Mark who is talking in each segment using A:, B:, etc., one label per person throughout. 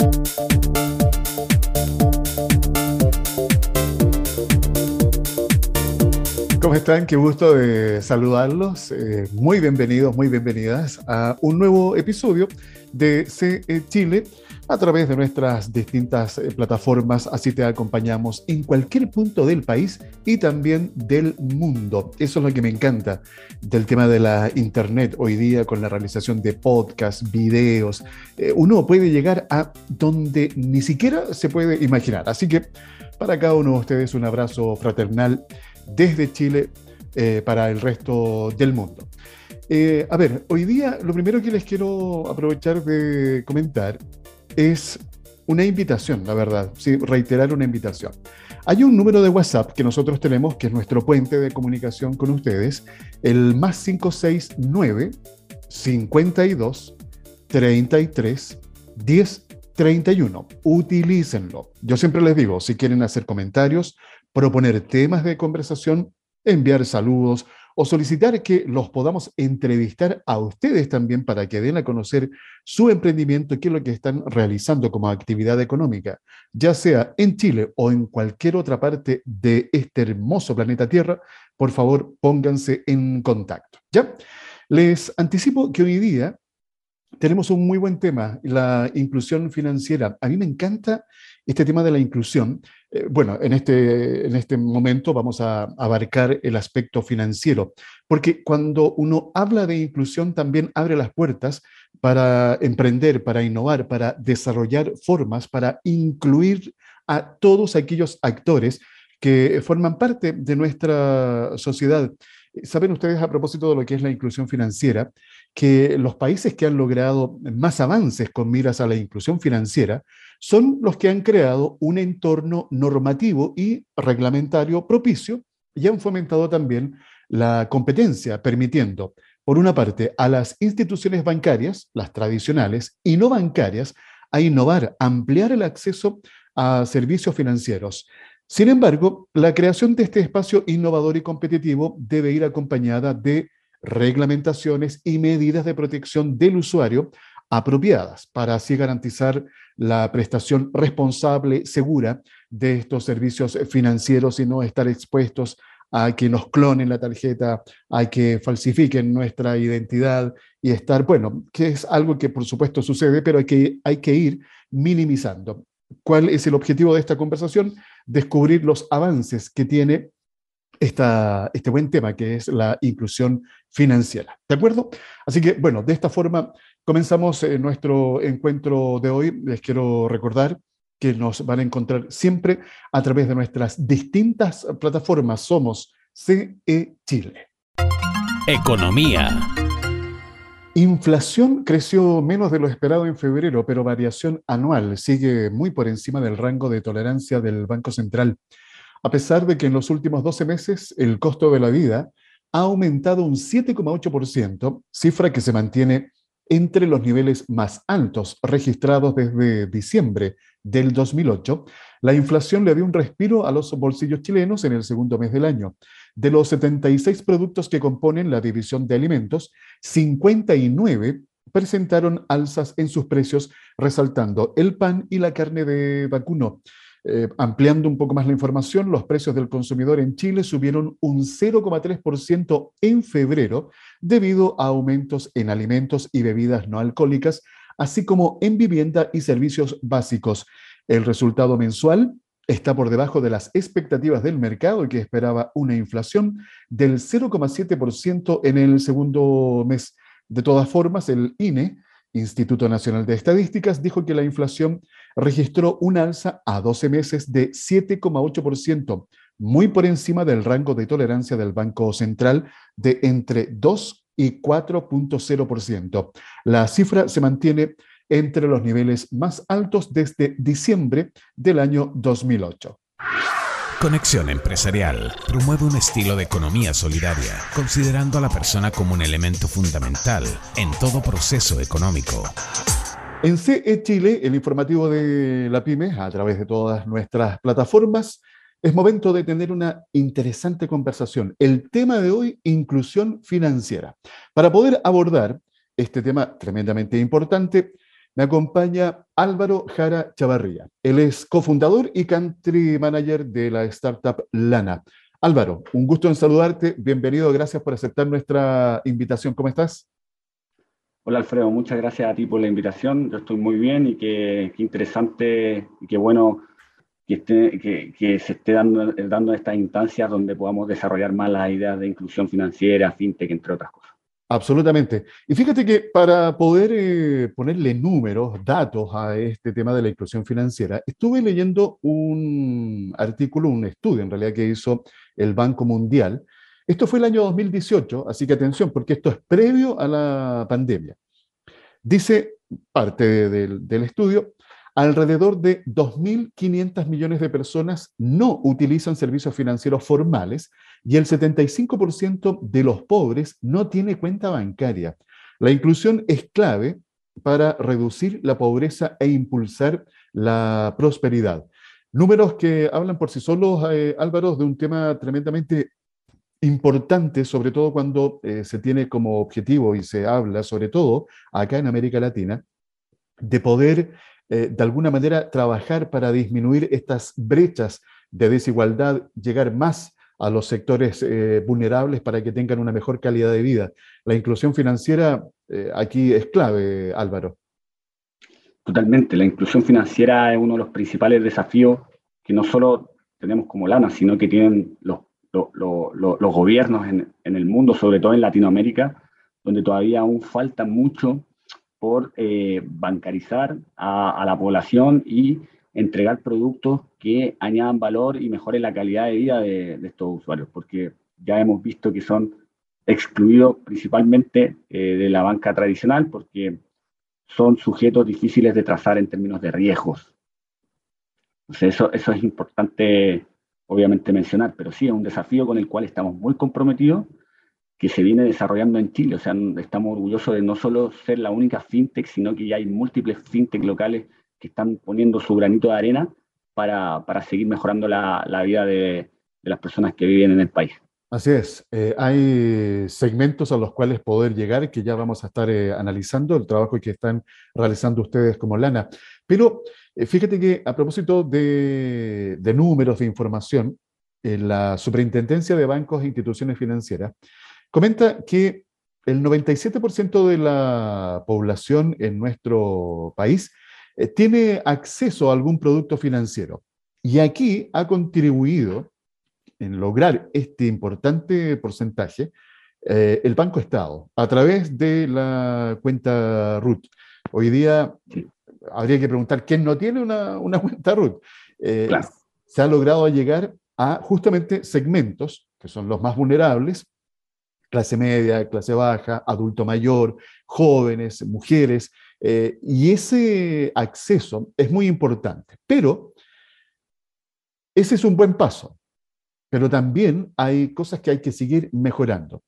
A: Thank you ¿Cómo están? Qué gusto de saludarlos. Eh, muy bienvenidos, muy bienvenidas a un nuevo episodio de CE Chile a través de nuestras distintas eh, plataformas. Así te acompañamos en cualquier punto del país y también del mundo. Eso es lo que me encanta del tema de la Internet hoy día con la realización de podcasts, videos. Eh, uno puede llegar a donde ni siquiera se puede imaginar. Así que para cada uno de ustedes un abrazo fraternal desde Chile eh, para el resto del mundo. a ver, hoy día lo primero que les quiero aprovechar de comentar es una invitación, la verdad, sí, reiterar una invitación. Hay un número de WhatsApp que nosotros tenemos, que es nuestro puente de comunicación con ustedes, el más 569 52 33 10 31. Utilícenlo. Yo siempre les digo, si quieren hacer comentarios, proponer temas de conversación, enviar saludos o solicitar que los podamos entrevistar a ustedes también para que den a conocer su emprendimiento y qué es lo que están realizando como actividad económica, ya sea en Chile o en cualquier otra parte de este hermoso planeta Tierra, por favor pónganse en contacto. ¿Ya? Les anticipo que hoy día tenemos un muy buen tema, la inclusión financiera. A mí me encanta este tema de la inclusión eh, bueno, en este, en este momento vamos a abarcar el aspecto financiero, porque cuando uno habla de inclusión también abre las puertas para emprender, para innovar, para desarrollar formas, para incluir a todos aquellos actores que forman parte de nuestra sociedad. Saben ustedes a propósito de lo que es la inclusión financiera, que los países que han logrado más avances con miras a la inclusión financiera son los que han creado un entorno normativo y reglamentario propicio y han fomentado también la competencia, permitiendo, por una parte, a las instituciones bancarias, las tradicionales y no bancarias, a innovar, ampliar el acceso a servicios financieros. Sin embargo, la creación de este espacio innovador y competitivo debe ir acompañada de reglamentaciones y medidas de protección del usuario apropiadas para así garantizar la prestación responsable, segura de estos servicios financieros y no estar expuestos a que nos clonen la tarjeta, a que falsifiquen nuestra identidad y estar, bueno, que es algo que por supuesto sucede, pero hay que, hay que ir minimizando. ¿Cuál es el objetivo de esta conversación? Descubrir los avances que tiene esta, este buen tema que es la inclusión financiera. ¿De acuerdo? Así que, bueno, de esta forma comenzamos eh, nuestro encuentro de hoy. Les quiero recordar que nos van a encontrar siempre a través de nuestras distintas plataformas. Somos CE Chile.
B: Economía.
A: Inflación creció menos de lo esperado en febrero, pero variación anual sigue muy por encima del rango de tolerancia del Banco Central. A pesar de que en los últimos 12 meses el costo de la vida ha aumentado un 7,8%, cifra que se mantiene entre los niveles más altos registrados desde diciembre del 2008, la inflación le dio un respiro a los bolsillos chilenos en el segundo mes del año. De los 76 productos que componen la división de alimentos, 59 presentaron alzas en sus precios, resaltando el pan y la carne de vacuno. Eh, ampliando un poco más la información, los precios del consumidor en Chile subieron un 0,3% en febrero debido a aumentos en alimentos y bebidas no alcohólicas, así como en vivienda y servicios básicos. El resultado mensual está por debajo de las expectativas del mercado que esperaba una inflación del 0,7% en el segundo mes. De todas formas, el INE Instituto Nacional de Estadísticas dijo que la inflación registró un alza a 12 meses de 7,8%, muy por encima del rango de tolerancia del Banco Central de entre 2 y 4.0%. La cifra se mantiene entre los niveles más altos desde diciembre del año 2008.
B: Conexión Empresarial promueve un estilo de economía solidaria, considerando a la persona como un elemento fundamental en todo proceso económico.
A: En CE Chile, el informativo de la PyME, a través de todas nuestras plataformas, es momento de tener una interesante conversación. El tema de hoy, inclusión financiera. Para poder abordar este tema tremendamente importante, me acompaña Álvaro Jara Chavarría. Él es cofundador y country manager de la startup Lana. Álvaro, un gusto en saludarte. Bienvenido, gracias por aceptar nuestra invitación. ¿Cómo estás?
C: Hola Alfredo, muchas gracias a ti por la invitación. Yo estoy muy bien y qué, interesante y qué bueno que, esté, que, se esté dando, dando estas instancias donde podamos desarrollar más las ideas de inclusión financiera, fintech, entre otras cosas.
A: Absolutamente. Y fíjate que para poder eh, ponerle números, datos a este tema de la inclusión financiera, estuve leyendo un artículo, un estudio en realidad que hizo el Banco Mundial. Esto fue el año 2018, así que atención, porque esto es previo a la pandemia. Dice parte del estudio, alrededor de 2.500 millones de personas no utilizan servicios financieros formales y el 75% de los pobres no tiene cuenta bancaria. La inclusión es clave para reducir la pobreza e impulsar la prosperidad. Números que hablan por sí solos, eh, Álvaro, de un tema tremendamente importante, sobre todo cuando eh, se tiene como objetivo y se habla, sobre todo acá en América Latina, de poder eh, de alguna manera trabajar para disminuir estas brechas de desigualdad, llegar más a los sectores eh, vulnerables para que tengan una mejor calidad de vida. La inclusión financiera aquí es clave, Álvaro.
C: Totalmente, la inclusión financiera es uno de los principales desafíos que no solo tenemos como LANA, sino que tienen los, los, gobiernos en, el mundo, sobre todo en Latinoamérica, donde todavía aún falta mucho por eh, bancarizar a, la población y entregar productos que añadan valor y mejoren la calidad de vida de, estos usuarios, porque ya hemos visto que son excluidos principalmente eh, de la banca tradicional porque son sujetos difíciles de trazar en términos de riesgos. Entonces eso es importante obviamente mencionar, pero sí es un desafío con el cual estamos muy comprometidos que se viene desarrollando en Chile. O sea, estamos orgullosos de no solo ser la única fintech, sino que ya hay múltiples fintech locales que están poniendo su granito de arena para, para seguir mejorando la, la vida de, de, las personas que viven en el país.
A: Así es, eh, hay segmentos a los cuales poder llegar que ya vamos a estar eh, analizando el trabajo que están realizando ustedes como Lana. Pero eh, fíjate que a propósito de, de números, de información, la Superintendencia de Bancos e Instituciones Financieras Comenta que el 97% de la población en nuestro país eh, tiene acceso a algún producto financiero. Y aquí ha contribuido en lograr este importante porcentaje eh, el Banco Estado a través de la cuenta RUT. Hoy día habría que preguntar quién no tiene una, cuenta RUT. Eh, se ha logrado llegar a justamente segmentos que son los más vulnerables, clase media, clase baja, adulto mayor, jóvenes, mujeres, eh, y ese acceso es muy importante. Pero ese es un buen paso, pero también hay cosas que hay que seguir mejorando.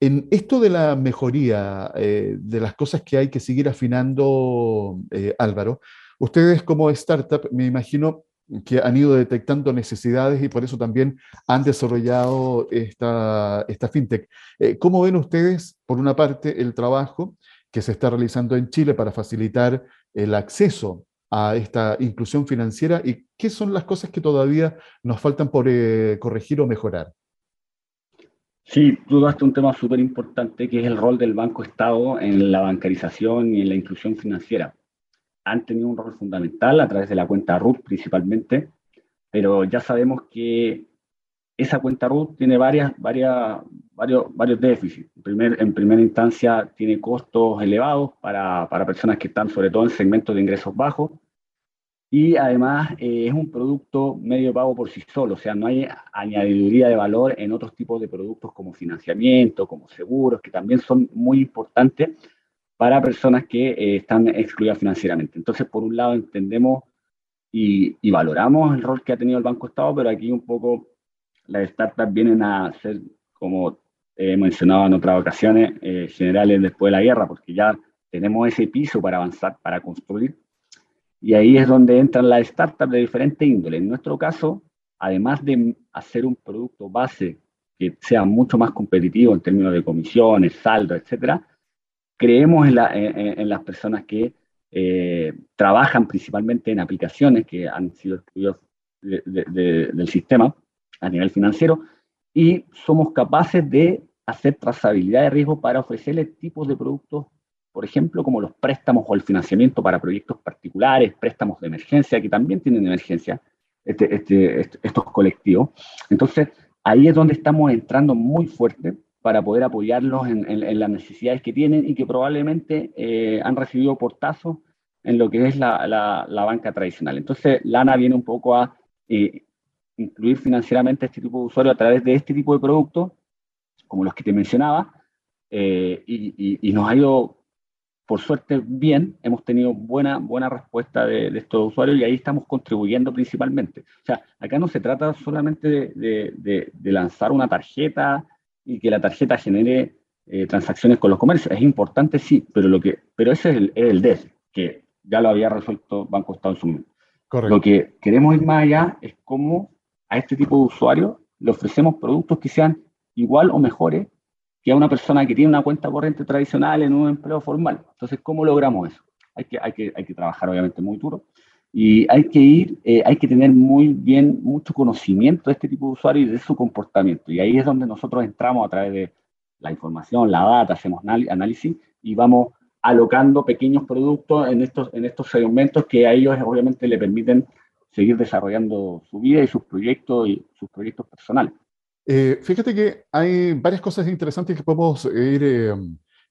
A: En esto de la mejoría, eh, de las cosas que hay que seguir afinando, eh, Álvaro, ustedes como startup, me imagino, que han ido detectando necesidades y por eso también han desarrollado esta, esta fintech. Eh, ¿Cómo ven ustedes, por una parte, el trabajo que se está realizando en Chile para facilitar el acceso a esta inclusión financiera y qué son las cosas que todavía nos faltan por eh, corregir o mejorar?
C: Sí, tú daste un tema súper importante que es el rol del Banco Estado en la bancarización y en la inclusión financiera han tenido un rol fundamental a través de la cuenta RUT principalmente, pero ya sabemos que esa cuenta RUT tiene varias, varias, varios, varios déficits. En, primer, en primera instancia tiene costos elevados para, para, personas que están sobre todo en segmentos de ingresos bajos y además eh, es un producto medio pago por sí solo, o sea, no hay añadiduría de valor en otros tipos de productos como financiamiento, como seguros, que también son muy importantes para personas que eh, están excluidas financieramente. Entonces, por un lado, entendemos y, valoramos el rol que ha tenido el Banco Estado, pero aquí un poco las startups vienen a ser, como he mencionado en otras ocasiones, eh, generales después de la guerra, porque ya tenemos ese piso para avanzar, para construir. Y ahí es donde entran las startups de diferente índole. En nuestro caso, además de hacer un producto base que sea mucho más competitivo en términos de comisiones, saldo, etcétera, creemos en, las personas que eh, trabajan principalmente en aplicaciones que han sido estudios del sistema a nivel financiero y somos capaces de hacer trazabilidad de riesgo para ofrecerles tipos de productos, por ejemplo, como los préstamos o el financiamiento para proyectos particulares, préstamos de emergencia, que también tienen emergencia, este, este, estos colectivos. Entonces, ahí es donde estamos entrando muy fuerte para poder apoyarlos en, las necesidades que tienen y que probablemente eh, han recibido portazos en lo que es la, banca tradicional. Entonces, Lana viene un poco a eh, incluir financieramente a este tipo de usuarios a través de este tipo de productos, como los que te mencionaba, eh, y, nos ha ido, por suerte, bien. Hemos tenido buena, buena respuesta de, estos usuarios y ahí estamos contribuyendo principalmente. O sea, acá no se trata solamente de lanzar una tarjeta y que la tarjeta genere eh, transacciones con los comercios. Es importante, sí, pero, lo que, pero ese es el, es DES, que ya lo había resuelto Banco Estado en su momento. Lo que queremos ir más allá es cómo a este tipo de usuarios le ofrecemos productos que sean igual o mejores que a una persona que tiene una cuenta corriente tradicional en un empleo formal. Entonces, ¿cómo logramos eso? Hay que, hay que, hay que trabajar obviamente muy duro y hay que ir, eh, hay que tener muy bien, mucho conocimiento de este tipo de usuario y de su comportamiento. Y ahí es donde nosotros entramos a través de la información, la data, hacemos análisis y vamos alocando pequeños productos en estos, en estos segmentos que a ellos obviamente le permiten seguir desarrollando su vida y sus proyectos y sus proyectos personales.
A: Eh, fíjate que hay varias cosas interesantes que podemos ir eh,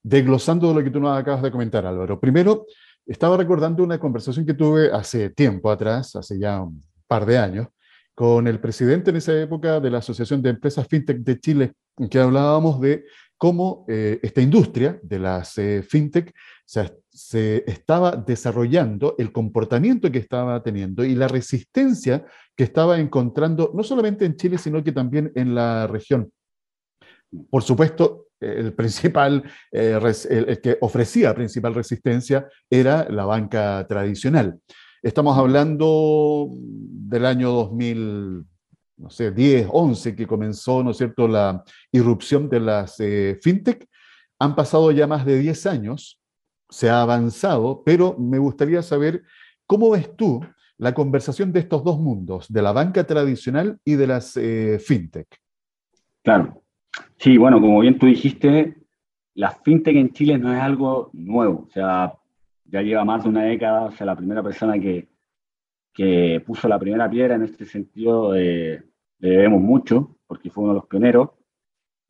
A: desglosando de lo que tú nos acabas de comentar, Álvaro. Primero, estaba recordando una conversación que tuve hace tiempo atrás, hace ya un par de años, con el presidente en esa época de la Asociación de Empresas FinTech de Chile, en que hablábamos de cómo eh, esta industria de las eh, FinTech se, se, estaba desarrollando, el comportamiento que estaba teniendo y la resistencia que estaba encontrando, no solamente en Chile, sino que también en la región. Por supuesto, el principal, eh, que ofrecía principal resistencia era la banca tradicional. Estamos hablando del año 2000, no sé, 10, 11, que comenzó, ¿no cierto?, la irrupción de las eh, fintech. Han pasado ya más de 10 años, se ha avanzado, pero me gustaría saber cómo ves tú la conversación de estos dos mundos, de la banca tradicional y de las eh, fintech.
C: Claro, Sí, bueno, como bien tú dijiste, la fintech en Chile no es algo nuevo, o sea, ya lleva más de una década, o sea, la primera persona que, que puso la primera piedra en este sentido eh, le debemos mucho, porque fue uno de los pioneros,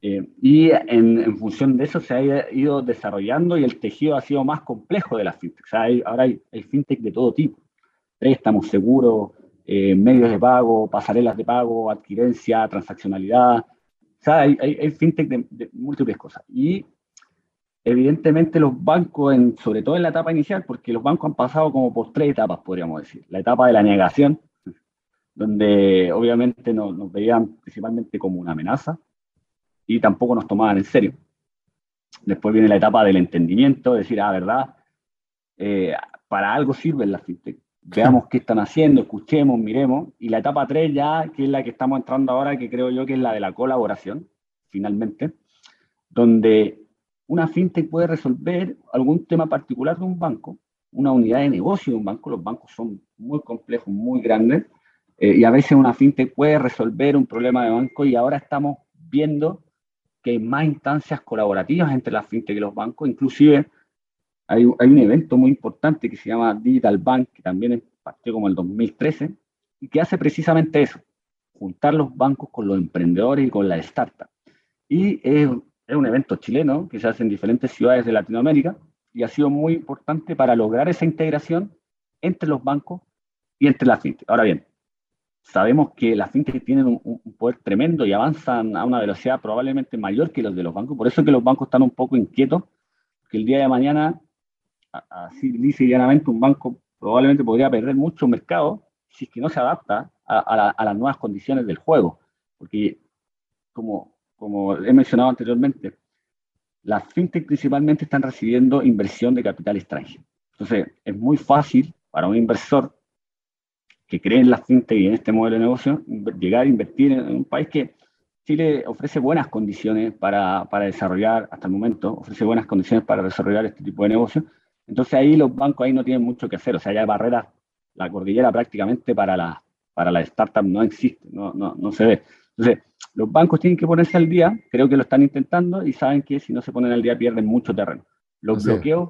C: eh, y en, función de eso se ha ido desarrollando y el tejido ha sido más complejo de la fintech. O sea, ahora hay, fintech de todo tipo. Estamos seguros, eh, medios de pago, pasarelas de pago, adquirencia, transaccionalidad, o sea, hay, hay, fintech de, múltiples cosas. Y evidentemente los bancos, en, sobre todo en la etapa inicial, porque los bancos han pasado como por tres etapas, podríamos decir. La etapa de la negación, donde obviamente nos veían principalmente como una amenaza y tampoco nos tomaban en serio. Después viene la etapa del entendimiento, decir, ah, verdad, eh, para algo sirven las fintech veamos qué están haciendo, escuchemos, miremos. Y la etapa 3 ya, que es la que estamos entrando ahora, que creo yo que es la de la colaboración, finalmente, donde una fintech puede resolver algún tema particular de un banco, una unidad de negocio de un banco. Los bancos son muy complejos, muy grandes, eh, y a veces una fintech puede resolver un problema de banco y ahora estamos viendo que hay más instancias colaborativas entre las fintech y los bancos, inclusive hay, un evento muy importante que se llama Digital Bank, que también partió como el 2013, y que hace precisamente eso, juntar los bancos con los emprendedores y con las startups. Y es, es un evento chileno que se hace en diferentes ciudades de Latinoamérica y ha sido muy importante para lograr esa integración entre los bancos y entre las fintech. Ahora bien, sabemos que las fintech tienen un, un, poder tremendo y avanzan a una velocidad probablemente mayor que los de los bancos. Por eso es que los bancos están un poco inquietos, que el día de mañana así dice llanamente, un banco probablemente podría perder mucho mercado si es que no se adapta a, las nuevas condiciones del juego. Porque, como, como he mencionado anteriormente, las fintech principalmente están recibiendo inversión de capital extranjero. Entonces, es muy fácil para un inversor que cree en las fintech y en este modelo de negocio, llegar a invertir en, un país que Chile ofrece buenas condiciones para, para, desarrollar, hasta el momento, ofrece buenas condiciones para desarrollar este tipo de negocio, Entonces ahí los bancos ahí no tienen mucho que hacer, o sea, ya hay barreras, la cordillera prácticamente para la, para la startup no existe, no, no, no se ve. Entonces, los bancos tienen que ponerse al día, creo que lo están intentando y saben que si no se ponen al día pierden mucho terreno. Los bloqueos,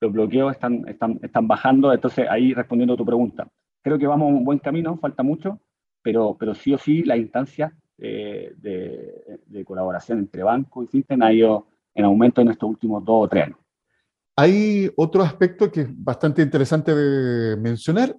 C: los bloqueos están, están, están bajando, entonces ahí respondiendo a tu pregunta, creo que vamos a un buen camino, falta mucho, pero, pero sí o sí la instancia de, de, colaboración entre bancos y fintech ha ido en aumento en estos últimos dos o tres años.
A: Hay otro aspecto que es bastante interesante de mencionar.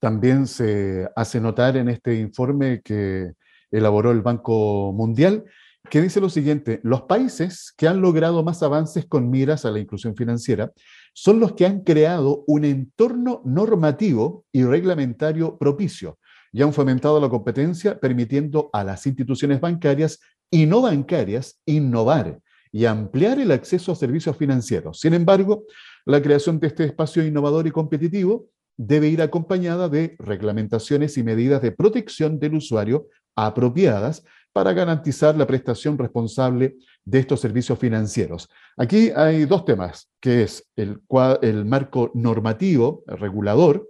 A: También se hace notar en este informe que elaboró el Banco Mundial, que dice lo siguiente, los países que han logrado más avances con miras a la inclusión financiera son los que han creado un entorno normativo y reglamentario propicio y han fomentado la competencia permitiendo a las instituciones bancarias y no bancarias innovar y ampliar el acceso a servicios financieros. Sin embargo, la creación de este espacio innovador y competitivo debe ir acompañada de reglamentaciones y medidas de protección del usuario apropiadas para garantizar la prestación responsable de estos servicios financieros. Aquí hay dos temas, que es el, el marco normativo, regulador,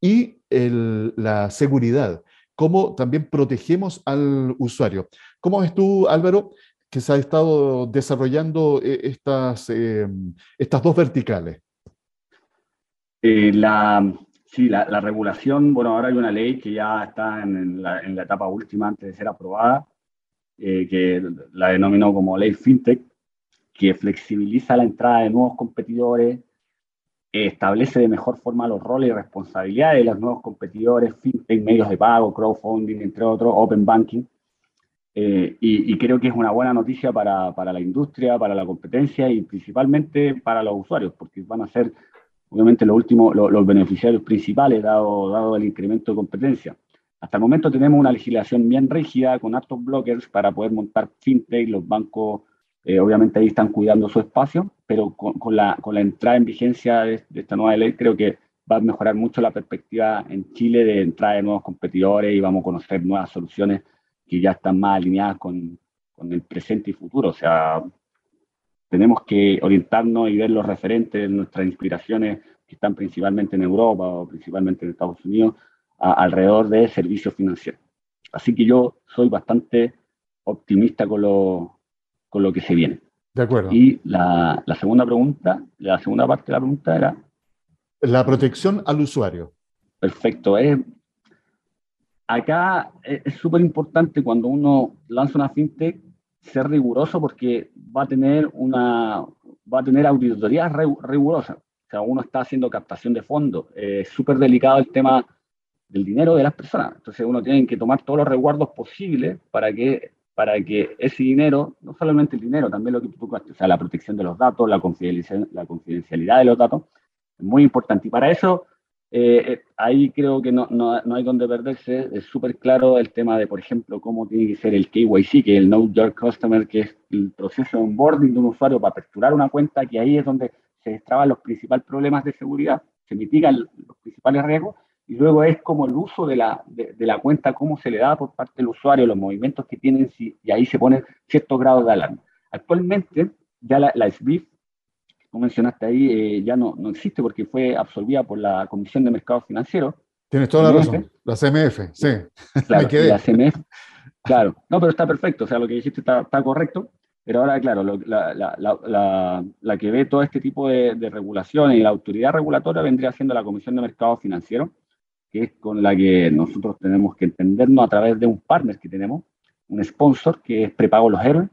A: y la seguridad, cómo también protegemos al usuario. ¿Cómo ves tú, Álvaro, que se ha estado desarrollando eh, estas, eh, estas dos verticales?
C: Eh, la, sí, la, regulación, bueno, ahora hay una ley que ya está en la, en la etapa última antes de ser aprobada, que la denominó como ley FinTech, que flexibiliza la entrada de nuevos competidores, establece de mejor forma los roles y responsabilidades de los nuevos competidores, fintech, medios de pago, crowdfunding, entre otros, open banking. Eh, y, creo que es una buena noticia para, para, la industria, para la competencia y principalmente para los usuarios, porque van a ser obviamente los últimos, los, beneficiarios principales dado, dado el incremento de competencia. Hasta el momento tenemos una legislación bien rígida con altos blockers para poder montar fintech, los bancos eh, obviamente ahí están cuidando su espacio, pero con, la, con la, entrada en vigencia de, esta nueva ley creo que va a mejorar mucho la perspectiva en Chile de entrada de nuevos competidores y vamos a conocer nuevas soluciones que ya están más alineadas con, con el presente y futuro. O sea, tenemos que orientarnos y ver los referentes de nuestras inspiraciones que están principalmente en Europa o principalmente en Estados Unidos alrededor de servicios financieros. Así que yo soy bastante optimista con, lo, con lo que se viene.
A: De acuerdo.
C: Y la, la, segunda pregunta, la segunda parte de la pregunta era...
A: La protección al usuario.
C: Perfecto. Es, acá es súper importante cuando uno lanza una fintech ser riguroso porque va a tener una va a tener auditorías rigurosas. O sea, uno está haciendo captación de fondos. es súper delicado el tema del dinero de las personas. Entonces uno tiene que tomar todos los resguardos posibles para que para que ese dinero, no solamente el dinero, también lo que tú o sea, la protección de los datos, la confidencialidad, la confidencialidad de los datos, es muy importante. Y para eso, eh, eh, ahí creo que no, no, no, hay donde perderse. Es súper claro el tema de, por ejemplo, cómo tiene que ser el KYC, que es el Know Your Customer, que es el proceso de onboarding de un usuario para aperturar una cuenta, que ahí es donde se destraban los principales problemas de seguridad, se mitigan los principales riesgos y luego es como el uso de la, de, la cuenta, cómo se le da por parte del usuario, los movimientos que tienen, si, y ahí se ponen ciertos grados de alarma. Actualmente, ya la, la SWIFT, como mencionaste ahí, eh, ya no, no existe porque fue absorbida por la Comisión de Mercados Financieros.
A: Tienes toda la razón, la CMF, sí.
C: Claro, la CMF, claro. No, pero está perfecto, o sea, lo que dijiste está, está correcto. Pero ahora, claro, la, la, la, la, que ve todo este tipo de, de regulaciones y la autoridad regulatoria vendría siendo la Comisión de Mercados Financieros, que es con la que nosotros tenemos que entendernos a través de un partner que tenemos, un sponsor que es Prepago Los Héroes,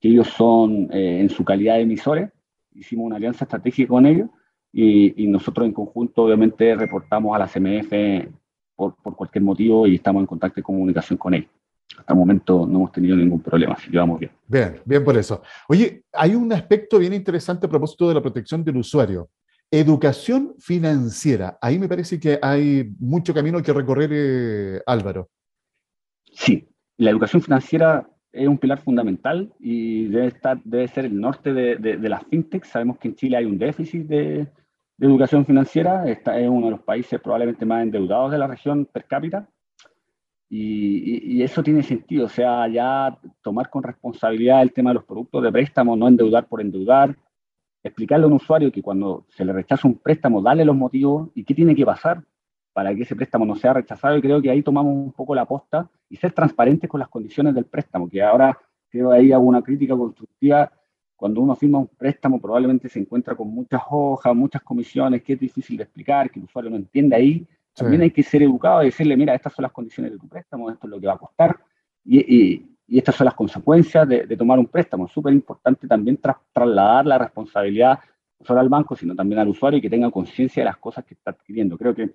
C: que ellos son eh, en su calidad de emisores, hicimos una alianza estratégica con ellos y, nosotros en conjunto obviamente reportamos a la CMF por, por, cualquier motivo y estamos en contacto y comunicación con ellos. Hasta el momento no hemos tenido ningún problema, así que vamos bien.
A: Bien, bien por eso. Oye, hay un aspecto bien interesante a propósito de la protección del usuario. Educación financiera. Ahí me parece que hay mucho camino que recorrer, eh, Álvaro.
C: Sí, la educación financiera es un pilar fundamental y debe, ser el norte de, de, las fintechs. Sabemos que en Chile hay un déficit de, educación financiera. Esta es uno de los países probablemente más endeudados de la región per cápita. Y, y, eso tiene sentido, o sea, ya tomar con responsabilidad el tema de los productos de préstamo, no endeudar por endeudar, explicarle a un usuario que cuando se le rechaza un préstamo, darle los motivos y qué tiene que pasar para que ese préstamo no sea rechazado. Y creo que ahí tomamos un poco la posta y ser transparentes con las condiciones del préstamo, que ahora creo ahí hago una crítica constructiva. Cuando uno firma un préstamo, probablemente se encuentra con muchas hojas, muchas comisiones, que es difícil de explicar, que el usuario no entiende ahí. También hay que ser educado y decirle, mira, estas son las condiciones de tu préstamo, esto es lo que va a costar. Y, y estas son las consecuencias de, tomar un préstamo. Súper importante también trasladar la responsabilidad no solo al banco, sino también al usuario y que tenga conciencia de las cosas que está adquiriendo. Creo que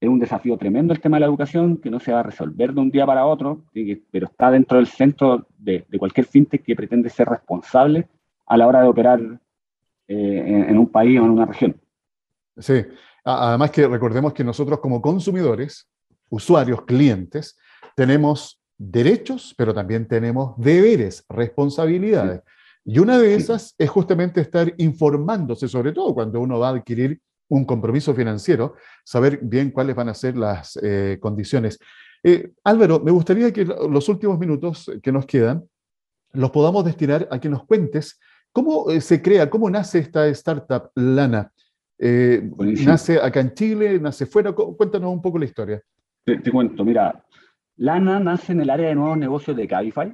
C: es un desafío tremendo el tema de la educación, que no se va a resolver de un día para otro, pero está dentro del centro de, cualquier fintech que pretende ser responsable a la hora de operar eh, en, un país o en una región.
A: Sí, además que recordemos que nosotros como consumidores, usuarios, clientes, tenemos derechos, pero también tenemos deberes, responsabilidades. Y una de esas es justamente estar informándose, sobre todo cuando uno va a adquirir un compromiso financiero, saber bien cuáles van a ser las eh, condiciones. Eh, Álvaro, me gustaría que los últimos minutos que nos quedan los podamos destinar a que nos cuentes cómo eh, se crea, cómo nace esta startup Lana. ¿Nace acá en Chile? ¿Nace fuera? Cuéntanos un poco la historia.
C: te cuento, mira, Lana nace en el área de nuevos negocios de Cabify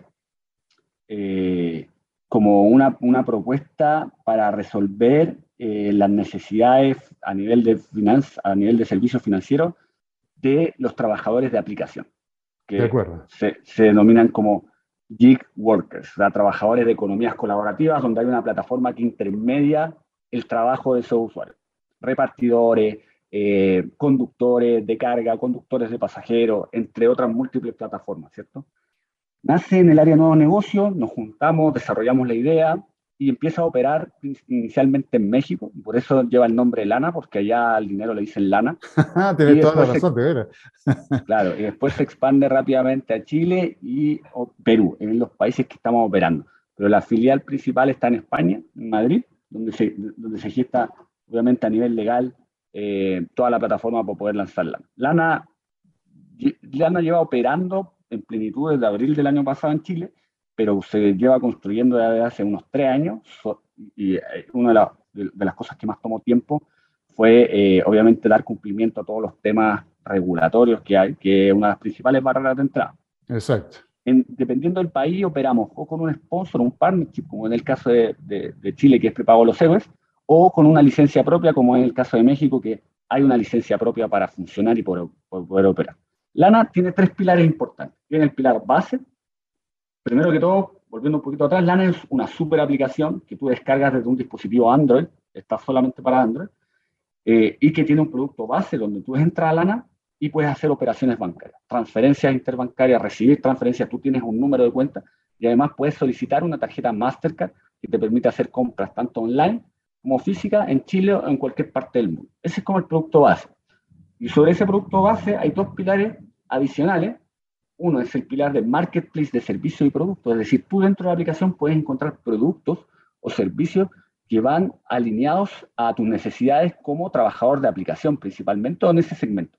C: eh, como una, una, propuesta para resolver eh, las necesidades a nivel de finanzas, a nivel de servicios financieros de los trabajadores de aplicación, que Se, se, denominan como gig workers, o sea, trabajadores de economías colaborativas, donde hay una plataforma que intermedia el trabajo de esos usuarios, repartidores, eh, conductores de carga, conductores de pasajeros, entre otras múltiples plataformas, ¿cierto? Nace en el área de nuevos negocios, nos juntamos, desarrollamos la idea y empieza a operar inicialmente en México, por eso lleva el nombre de Lana, porque allá al dinero le dicen Lana.
A: Tienes toda la razón, de veras.
C: claro, y después se expande rápidamente a Chile y Perú, en los países que estamos operando. Pero la filial principal está en España, en Madrid, donde se, donde se gesta, obviamente a nivel legal, eh, toda la plataforma para poder lanzarla. Lana, Lana lleva operando en plenitud desde abril del año pasado en Chile, pero se lleva construyendo desde hace unos tres años y eh, una de, las cosas que más tomó tiempo fue eh, obviamente dar cumplimiento a todos los temas regulatorios que hay, que es una de las principales barreras de entrada.
A: Exacto.
C: dependiendo del país, operamos o con un sponsor, un partnership, como en el caso de, de Chile, que es Prepago Los Héroes, o con una licencia propia, como en el caso de México, que hay una licencia propia para funcionar y poder, poder operar. Lana tiene tres pilares importantes. Tiene el pilar base. Primero que todo, volviendo un poquito atrás, Lana es una super aplicación que tú descargas desde un dispositivo Android, está solamente para Android, eh, y que tiene un producto base donde tú entras a Lana y puedes hacer operaciones bancarias, transferencias interbancarias, recibir transferencias, tú tienes un número de cuenta y además puedes solicitar una tarjeta Mastercard que te permite hacer compras tanto online como física en Chile o en cualquier parte del mundo. Ese es como el producto base. Y sobre ese producto base hay dos pilares adicionales. Uno es el pilar de marketplace de servicios y productos, es decir, tú dentro de la aplicación puedes encontrar productos o servicios que van alineados a tus necesidades como trabajador de aplicación, principalmente en ese segmento.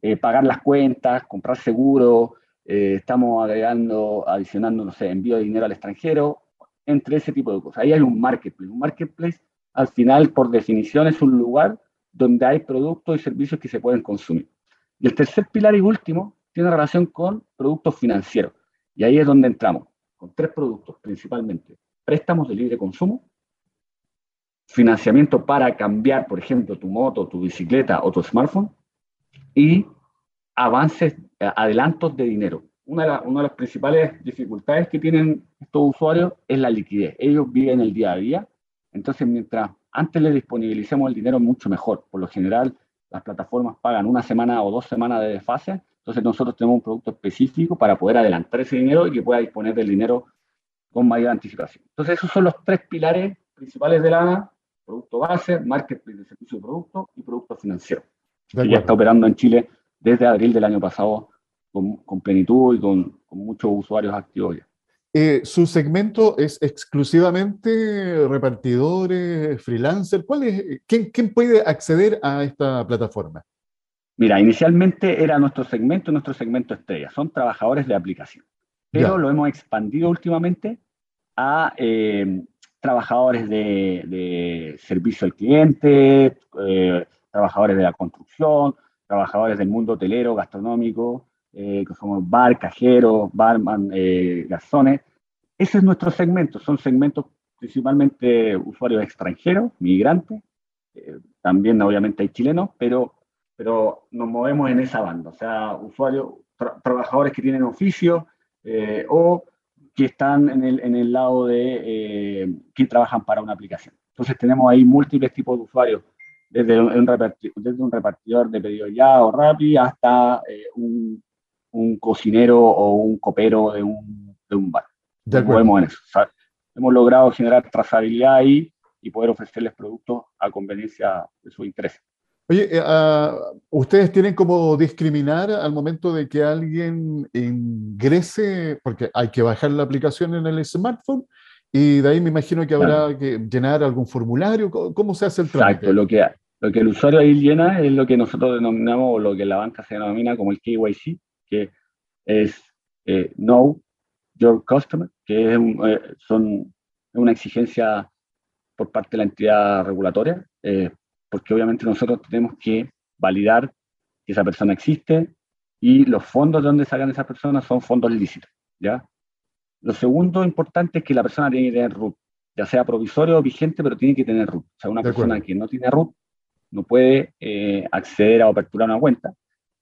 C: Eh, pagar las cuentas, comprar seguro, eh, estamos agregando, adicionando, no sé, envío de dinero al extranjero, entre ese tipo de cosas. Ahí hay un marketplace. Un marketplace al final, por definición, es un lugar donde hay productos y servicios que se pueden consumir. Y el tercer pilar y último tiene relación con productos financieros. Y ahí es donde entramos, con tres productos principalmente. Préstamos de libre consumo, financiamiento para cambiar, por ejemplo, tu moto, tu bicicleta o tu smartphone, y avances, adelantos de dinero. Una de, una de las principales dificultades que tienen estos usuarios es la liquidez. Ellos viven el día a día entonces, mientras antes le disponibilicemos el dinero, mucho mejor. Por lo general, las plataformas pagan una semana o dos semanas de desfase. Entonces, nosotros tenemos un producto específico para poder adelantar ese dinero y que pueda disponer del dinero con mayor anticipación. Entonces, esos son los tres pilares principales de la producto base, marketplace de servicio de producto y producto financiero. Que ya está operando en Chile desde abril del año pasado con, plenitud y con, con muchos usuarios activos ya.
A: Eh, ¿Su segmento es exclusivamente repartidores, freelancers? ¿Cuál es, quién, puede acceder a esta plataforma?
C: Mira, inicialmente era nuestro segmento, nuestro segmento estrella, son trabajadores de aplicación. Pero lo hemos expandido últimamente a, eh, trabajadores de, servicio al cliente, eh, trabajadores de la construcción, trabajadores del mundo hotelero, gastronómico, que somos bar, cajeros, barman, garzones. Ese es nuestro segmento, son segmentos principalmente usuarios extranjeros, migrantes, también obviamente hay chilenos, pero, pero nos movemos en esa banda, o sea, usuarios, trabajadores que tienen oficio o que están en el, en el lado de eh, que trabajan para una aplicación. Entonces tenemos ahí múltiples tipos de usuarios, desde un, repartidor, desde un repartidor de pedido ya o Rappi hasta eh, un, un, cocinero o un copero de un, de un bar. De en eso. hemos logrado generar trazabilidad ahí y poder ofrecerles productos a conveniencia de su interés.
A: Oye, eh, ah, ¿ustedes tienen como discriminar al momento de que alguien ingrese, porque hay que bajar la aplicación en el smartphone, y de ahí me imagino que habrá que llenar algún formulario? ¿Cómo, se hace el trámite?
C: Exacto, lo que, lo que el usuario ahí llena es lo que nosotros denominamos, o lo que la banca se denomina como el KYC, que es eh, Know Your Customer, que es, eh, son, una exigencia por parte de la entidad regulatoria porque obviamente nosotros tenemos que validar que esa persona existe y los fondos de donde salgan esas personas son fondos lícitos, ¿ya? Lo segundo importante es que la persona tiene que tener RUT, ya sea provisorio o vigente, pero tiene que tener RUT. O sea, una persona que no tiene RUT no puede eh, acceder a aperturar una cuenta.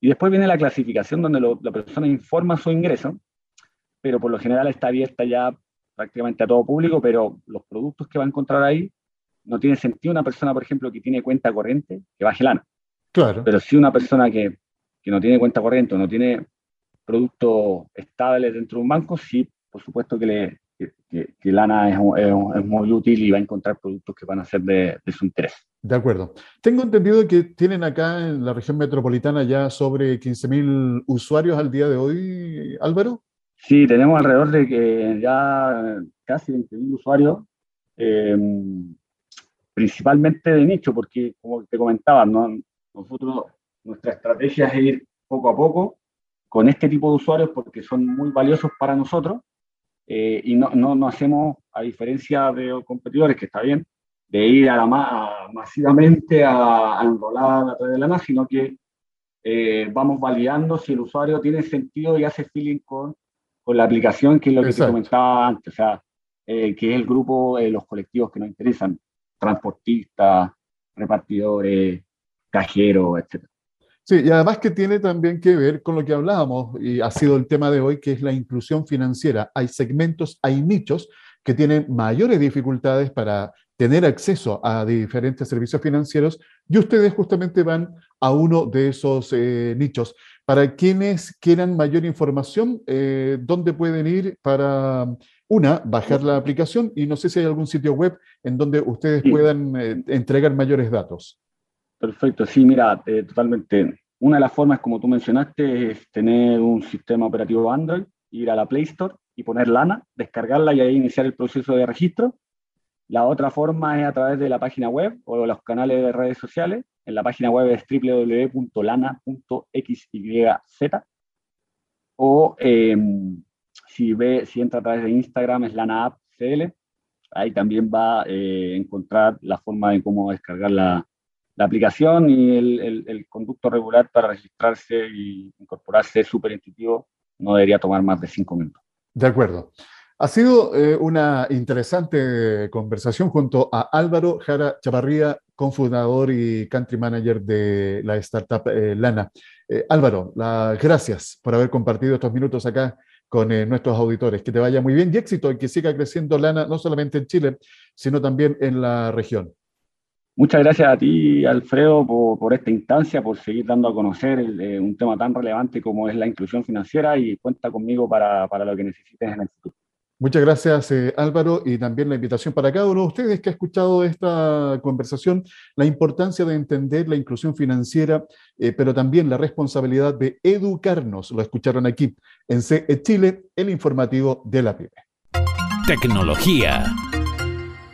C: Y después viene la clasificación donde la persona informa su ingreso, pero por lo general está abierta ya prácticamente a todo público, pero los productos que va a encontrar ahí no tiene sentido una persona, por ejemplo, que tiene cuenta corriente, que baje lana. Claro. Pero si una persona que, que no tiene cuenta corriente o no tiene productos estables dentro de un banco, sí, por supuesto que, le, que, lana es, es, muy útil y va a encontrar productos que van a ser de, de, su interés.
A: De acuerdo. Tengo entendido que tienen acá en la región metropolitana ya sobre 15.000 usuarios al día de hoy, Álvaro.
C: Sí, tenemos alrededor de que ya casi 20.000 usuarios. Eh, principalmente de nicho, porque como te comentaba, nosotros, nuestra estrategia es ir poco a poco con este tipo de usuarios porque son muy valiosos para nosotros eh, y no, no, hacemos, a diferencia de competidores, que está bien, de ir a la masivamente a, enrolar a través de la NAS, sino que eh, vamos validando si el usuario tiene sentido y hace feeling con, con la aplicación, que es lo que te comentaba antes, o sea, eh, que es el grupo, los colectivos que nos interesan transportistas, repartidores, cajeros, etc.
A: Sí, y además que tiene también que ver con lo que hablábamos, y ha sido el tema de hoy, que es la inclusión financiera. Hay segmentos, hay nichos que tienen mayores dificultades para tener acceso a diferentes servicios financieros y ustedes justamente van a uno de esos eh, nichos. Para quienes quieran mayor información, eh, ¿dónde pueden ir para una, bajar la aplicación y no sé si hay algún sitio web en donde ustedes puedan eh, entregar mayores datos.
C: Perfecto, sí, mira, eh, totalmente. Una de las formas, como tú mencionaste, es tener un sistema operativo Android, ir a la Play Store y poner Lana, descargarla y ahí iniciar el proceso de registro. La otra forma es a través de la página web o los canales de redes sociales. En la página web es www.lana.xyz o eh, si, ve, si entra a través de Instagram, es Lana App CL. Ahí también va a eh, encontrar la forma de cómo descargar la, la aplicación y el, el, conducto regular para registrarse y incorporarse es súper intuitivo. No debería tomar más de cinco minutos.
A: De acuerdo. Ha sido eh, una interesante conversación junto a Álvaro Jara Chavarría, cofundador y country manager de la startup eh, Lana. Álvaro, la, gracias por haber compartido estos minutos acá con eh, nuestros auditores. Que te vaya muy bien y éxito y que siga creciendo Lana, no solamente en Chile, sino también en la región.
C: Muchas gracias a ti, Alfredo, por, esta instancia, por seguir dando a conocer eh, un tema tan relevante como es la inclusión financiera y cuenta conmigo para, para lo que necesites en el futuro.
A: Muchas gracias, eh, Álvaro, y también la invitación para cada uno de ustedes que ha escuchado esta conversación, la importancia de entender la inclusión financiera, eh, pero también la responsabilidad de educarnos. Lo escucharon aquí en CE Chile, el informativo de la PYME.
B: Tecnología.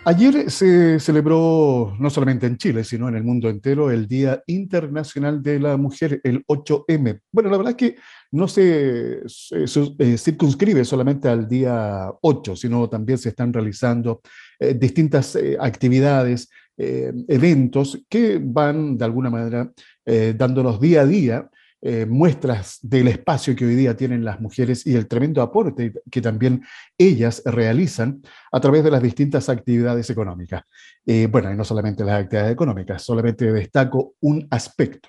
A: Ayer se celebró, no solamente en Chile, sino en el mundo entero, el Día Internacional de la Mujer, el 8M. Bueno, la verdad es que no se, eh, circunscribe solamente al día 8, sino también se están realizando eh, distintas eh, actividades, eventos que van de alguna manera dándonos día a día eh, muestras del espacio que hoy día tienen las mujeres y el tremendo aporte que también ellas realizan a través de las distintas actividades económicas. Eh, bueno, y no solamente las actividades económicas, solamente destaco un aspecto.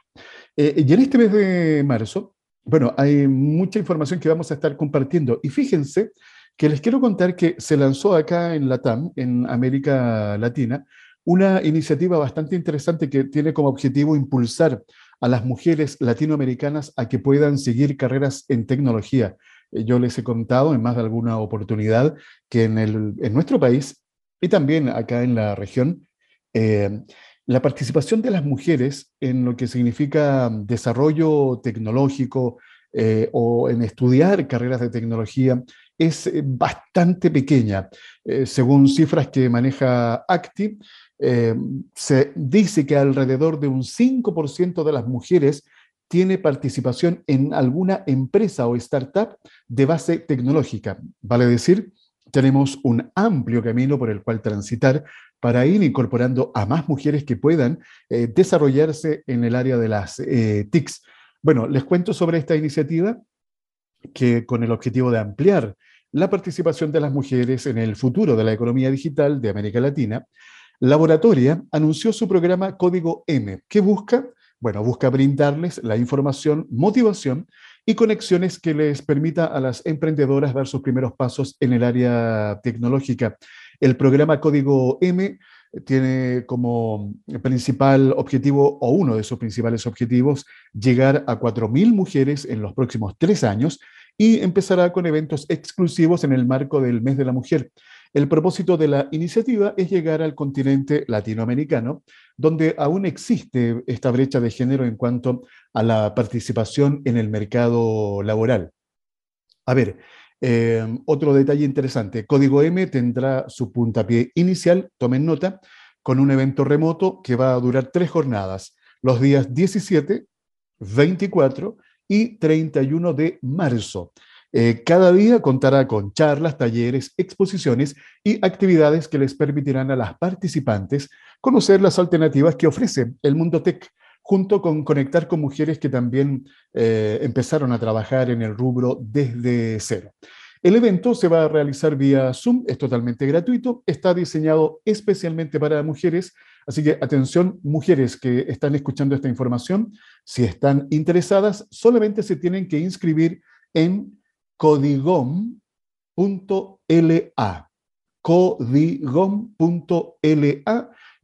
A: Eh, y en este mes de marzo, bueno, hay mucha información que vamos a estar compartiendo. Y fíjense que les quiero contar que se lanzó acá en Latam, en América Latina, una iniciativa bastante interesante que tiene como objetivo impulsar a las mujeres latinoamericanas a que puedan seguir carreras en tecnología. Eh, yo les he contado en más de alguna oportunidad que en, el, en nuestro país y también acá en la región, eh, la participación de las mujeres en lo que significa desarrollo tecnológico eh, o en estudiar carreras de tecnología es bastante pequeña. según cifras que maneja ACTI, eh, se dice que alrededor de un 5% de las mujeres tiene participación en alguna empresa o startup de base tecnológica. Vale decir, tenemos un amplio camino por el cual transitar para ir incorporando a más mujeres que puedan eh, desarrollarse en el área de las eh, TICs. Bueno, les cuento sobre esta iniciativa que con el objetivo de ampliar la participación de las mujeres en el futuro de la economía digital de América Latina, Laboratoria anunció su programa Código M, que busca, bueno, busca brindarles la información, motivación y conexiones que les permita a las emprendedoras dar sus primeros pasos en el área tecnológica. El programa Código M tiene como principal objetivo o uno de sus principales objetivos llegar a 4.000 mujeres en los próximos tres años y empezará con eventos exclusivos en el marco del Mes de la Mujer. El propósito de la iniciativa es llegar al continente latinoamericano, donde aún existe esta brecha de género en cuanto a la participación en el mercado laboral. A ver, eh, otro detalle interesante, Código M tendrá su puntapié inicial, tomen nota, con un evento remoto que va a durar tres jornadas, los días 17, 24 y 31 de marzo. Eh, cada día contará con charlas, talleres, exposiciones y actividades que les permitirán a las participantes conocer las alternativas que ofrece el mundo tech, junto con conectar con mujeres que también eh, empezaron a trabajar en el rubro desde cero. El evento se va a realizar vía Zoom, es totalmente gratuito, está diseñado especialmente para mujeres, así que atención, mujeres que están escuchando esta información, si están interesadas, solamente se tienen que inscribir en codigom.la. Codigom.la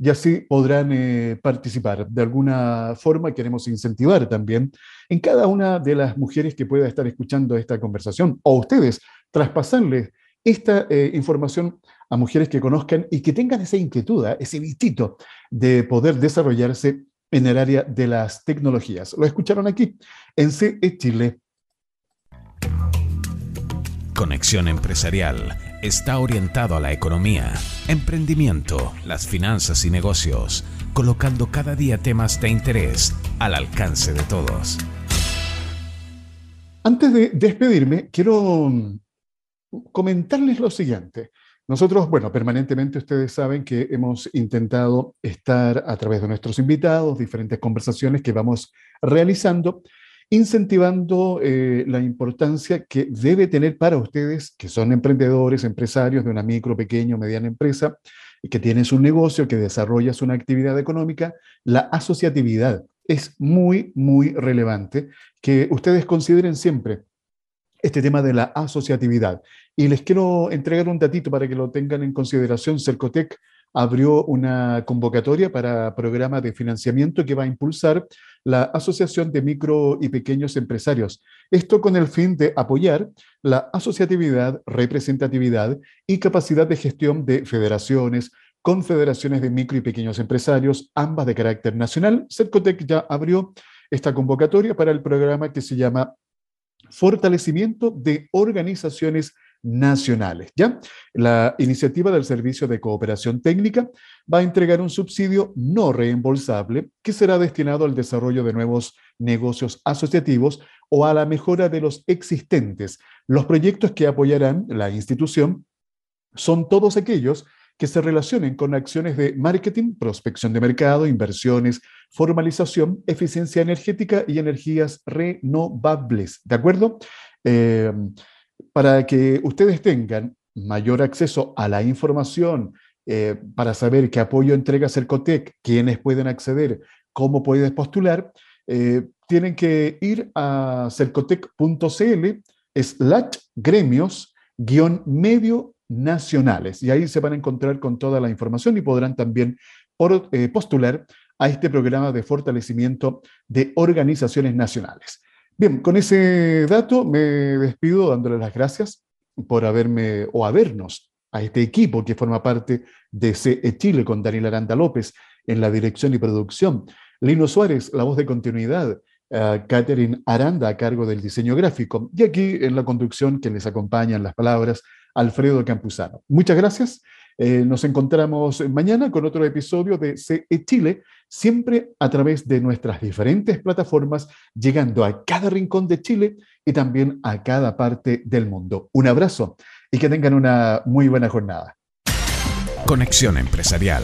A: y así podrán eh, participar. De alguna forma queremos incentivar también en cada una de las mujeres que pueda estar escuchando esta conversación o ustedes traspasarles esta eh, información a mujeres que conozcan y que tengan esa inquietud, ¿eh? ese visito de poder desarrollarse en el área de las tecnologías. Lo escucharon aquí en CE Chile
B: Conexión Empresarial está orientado a la economía, emprendimiento, las finanzas y negocios, colocando cada día temas de interés al alcance de todos.
A: Antes de despedirme, quiero mm, comentarles lo siguiente. Nosotros, bueno, permanentemente ustedes saben que hemos intentado estar a través de nuestros invitados, diferentes conversaciones que vamos realizando incentivando eh, la importancia que debe tener para ustedes, que son emprendedores, empresarios de una micro, pequeña o mediana empresa, que tienen su negocio, que desarrolla una actividad económica, la asociatividad. Es muy, muy relevante que ustedes consideren siempre este tema de la asociatividad. Y les quiero entregar un datito para que lo tengan en consideración. Cercotec abrió una convocatoria para programa de financiamiento que va a impulsar la Asociación de Micro y Pequeños Empresarios. Esto con el fin de apoyar la asociatividad, representatividad y capacidad de gestión de federaciones, confederaciones de micro y pequeños empresarios, ambas de carácter nacional. Cercotec ya abrió esta convocatoria para el programa que se llama Fortalecimiento de Organizaciones nacionales. ¿ya? La iniciativa del Servicio de Cooperación Técnica va a entregar un subsidio no reembolsable que será destinado al desarrollo de nuevos negocios asociativos o a la mejora de los existentes. Los proyectos que apoyarán la institución son todos aquellos que se relacionen con acciones de marketing, prospección de mercado, inversiones, formalización, eficiencia energética y energías renovables. ¿De acuerdo? Eh, para que ustedes tengan mayor acceso a la información, eh, para saber qué apoyo entrega Cercotec, quiénes pueden acceder, cómo puedes postular, eh, tienen que ir a cercotec.cl slash gremios medio nacionales y ahí se van a encontrar con toda la información y podrán también eh, postular a este programa de fortalecimiento de organizaciones nacionales. Bien, con ese dato me despido dándole las gracias por haberme o habernos a este equipo que forma parte de CE Chile con Daniel Aranda López en la dirección y producción, Lino Suárez, la voz de continuidad, uh, Catherine Aranda a cargo del diseño gráfico y aquí en la conducción que les acompañan las palabras Alfredo Campuzano. Muchas gracias. Eh, nos encontramos mañana con otro episodio de CE Chile, siempre a través de nuestras diferentes plataformas, llegando a cada rincón de Chile y también a cada parte del mundo. Un abrazo y que tengan una muy buena jornada.
B: Conexión Empresarial